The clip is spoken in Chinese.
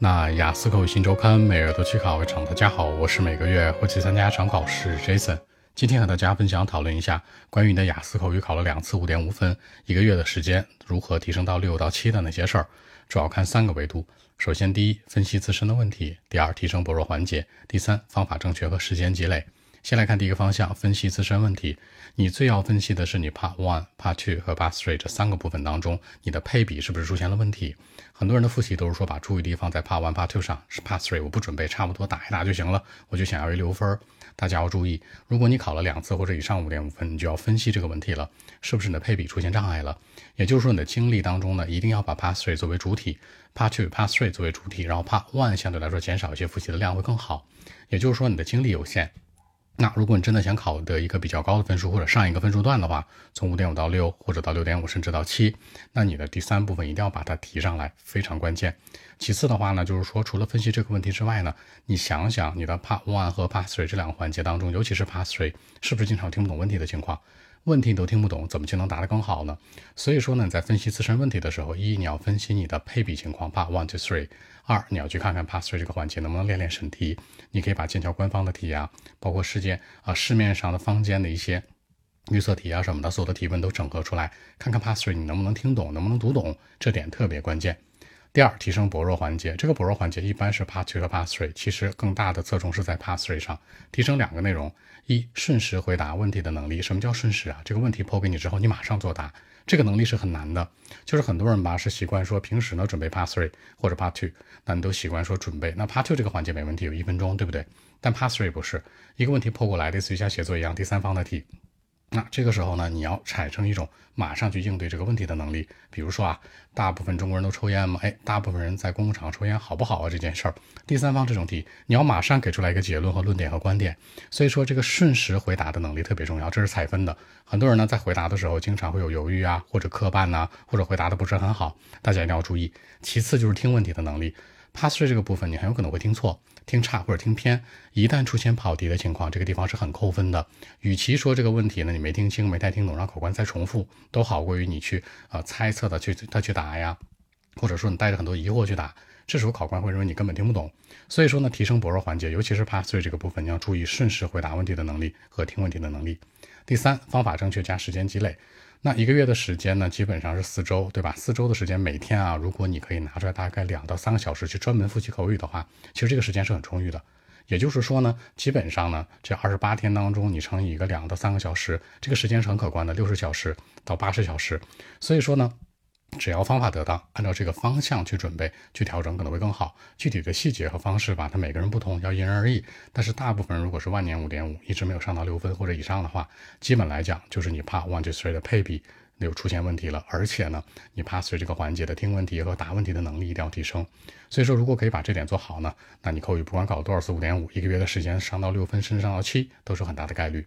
那雅思口语新周刊每日都去考一场，大家好，我是每个月会去参加一场考试 Jason。今天和大家分享讨论一下关于你的雅思口语考了两次五点五分，一个月的时间如何提升到六到七的那些事儿，主要看三个维度。首先，第一，分析自身的问题；第二，提升薄弱环节；第三，方法正确和时间积累。先来看第一个方向，分析自身问题。你最要分析的是你 Part One、Part Two 和 Part Three 这三个部分当中，你的配比是不是出现了问题？很多人的复习都是说把注意力放在 Part One、Part Two 上，是 Part Three 我不准备，差不多打一打就行了，我就想要一留分。大家要注意，如果你考了两次或者以上五点五分，你就要分析这个问题了，是不是你的配比出现障碍了？也就是说，你的精力当中呢，一定要把 Part Three 作为主体，Part Two、Part Three 作为主体，然后 Part One 相对来说减少一些复习的量会更好。也就是说，你的精力有限。那如果你真的想考得一个比较高的分数，或者上一个分数段的话，从五点五到六，或者到六点五，甚至到七，那你的第三部分一定要把它提上来，非常关键。其次的话呢，就是说除了分析这个问题之外呢，你想想你的 Part One 和 Part Three 这两个环节当中，尤其是 Part Three，是不是经常听不懂问题的情况？问题你都听不懂，怎么就能答得更好呢？所以说呢，你在分析自身问题的时候，一你要分析你的配比情况，Part One to Three；二你要去看看 Part Three 这个环节能不能练练审题。你可以把剑桥官方的题啊，包括世界啊市面上的坊间的一些预测题啊什么的，所有的提问都整合出来，看看 Part Three 你能不能听懂，能不能读懂，这点特别关键。第二，提升薄弱环节。这个薄弱环节一般是 Part Two 和 Part Three，其实更大的侧重是在 Part Three 上，提升两个内容：一，瞬时回答问题的能力。什么叫瞬时啊？这个问题抛给你之后，你马上作答，这个能力是很难的。就是很多人吧，是习惯说平时呢准备 Part Three 或者 Part Two，那你都习惯说准备。那 Part Two 这个环节没问题，有一分钟，对不对？但 Part Three 不是一个问题抛过来，类似于像写作一样，第三方的题。那这个时候呢，你要产生一种马上去应对这个问题的能力。比如说啊，大部分中国人都抽烟吗？哎，大部分人在公共场合抽烟好不好啊？这件事儿，第三方这种题，你要马上给出来一个结论和论点和观点。所以说，这个瞬时回答的能力特别重要，这是采分的。很多人呢在回答的时候，经常会有犹豫啊，或者磕绊呐，或者回答的不是很好，大家一定要注意。其次就是听问题的能力。pass 这个部分，你很有可能会听错、听差或者听偏。一旦出现跑题的情况，这个地方是很扣分的。与其说这个问题呢你没听清、没太听懂，让考官再重复，都好过于你去呃猜测的去他去答呀，或者说你带着很多疑惑去答，这时候考官会认为你根本听不懂。所以说呢，提升薄弱环节，尤其是 Pass through 这个部分，你要注意顺势回答问题的能力和听问题的能力。第三，方法正确加时间积累。那一个月的时间呢，基本上是四周，对吧？四周的时间，每天啊，如果你可以拿出来大概两到三个小时去专门复习口语的话，其实这个时间是很充裕的。也就是说呢，基本上呢，这二十八天当中，你乘以一个两到三个小时，这个时间是很可观的，六十小时到八十小时。所以说呢。只要方法得当，按照这个方向去准备、去调整，可能会更好。具体的细节和方式吧，它每个人不同，要因人而异。但是大部分人如果是万年五点五，一直没有上到六分或者以上的话，基本来讲就是你怕 One to Three 的配比有出现问题了，而且呢，你 Part Three 这个环节的听问题和答问题的能力一定要提升。所以说，如果可以把这点做好呢，那你口语不管考多少次五点五，一个月的时间上到六分，甚至上到七，都是很大的概率。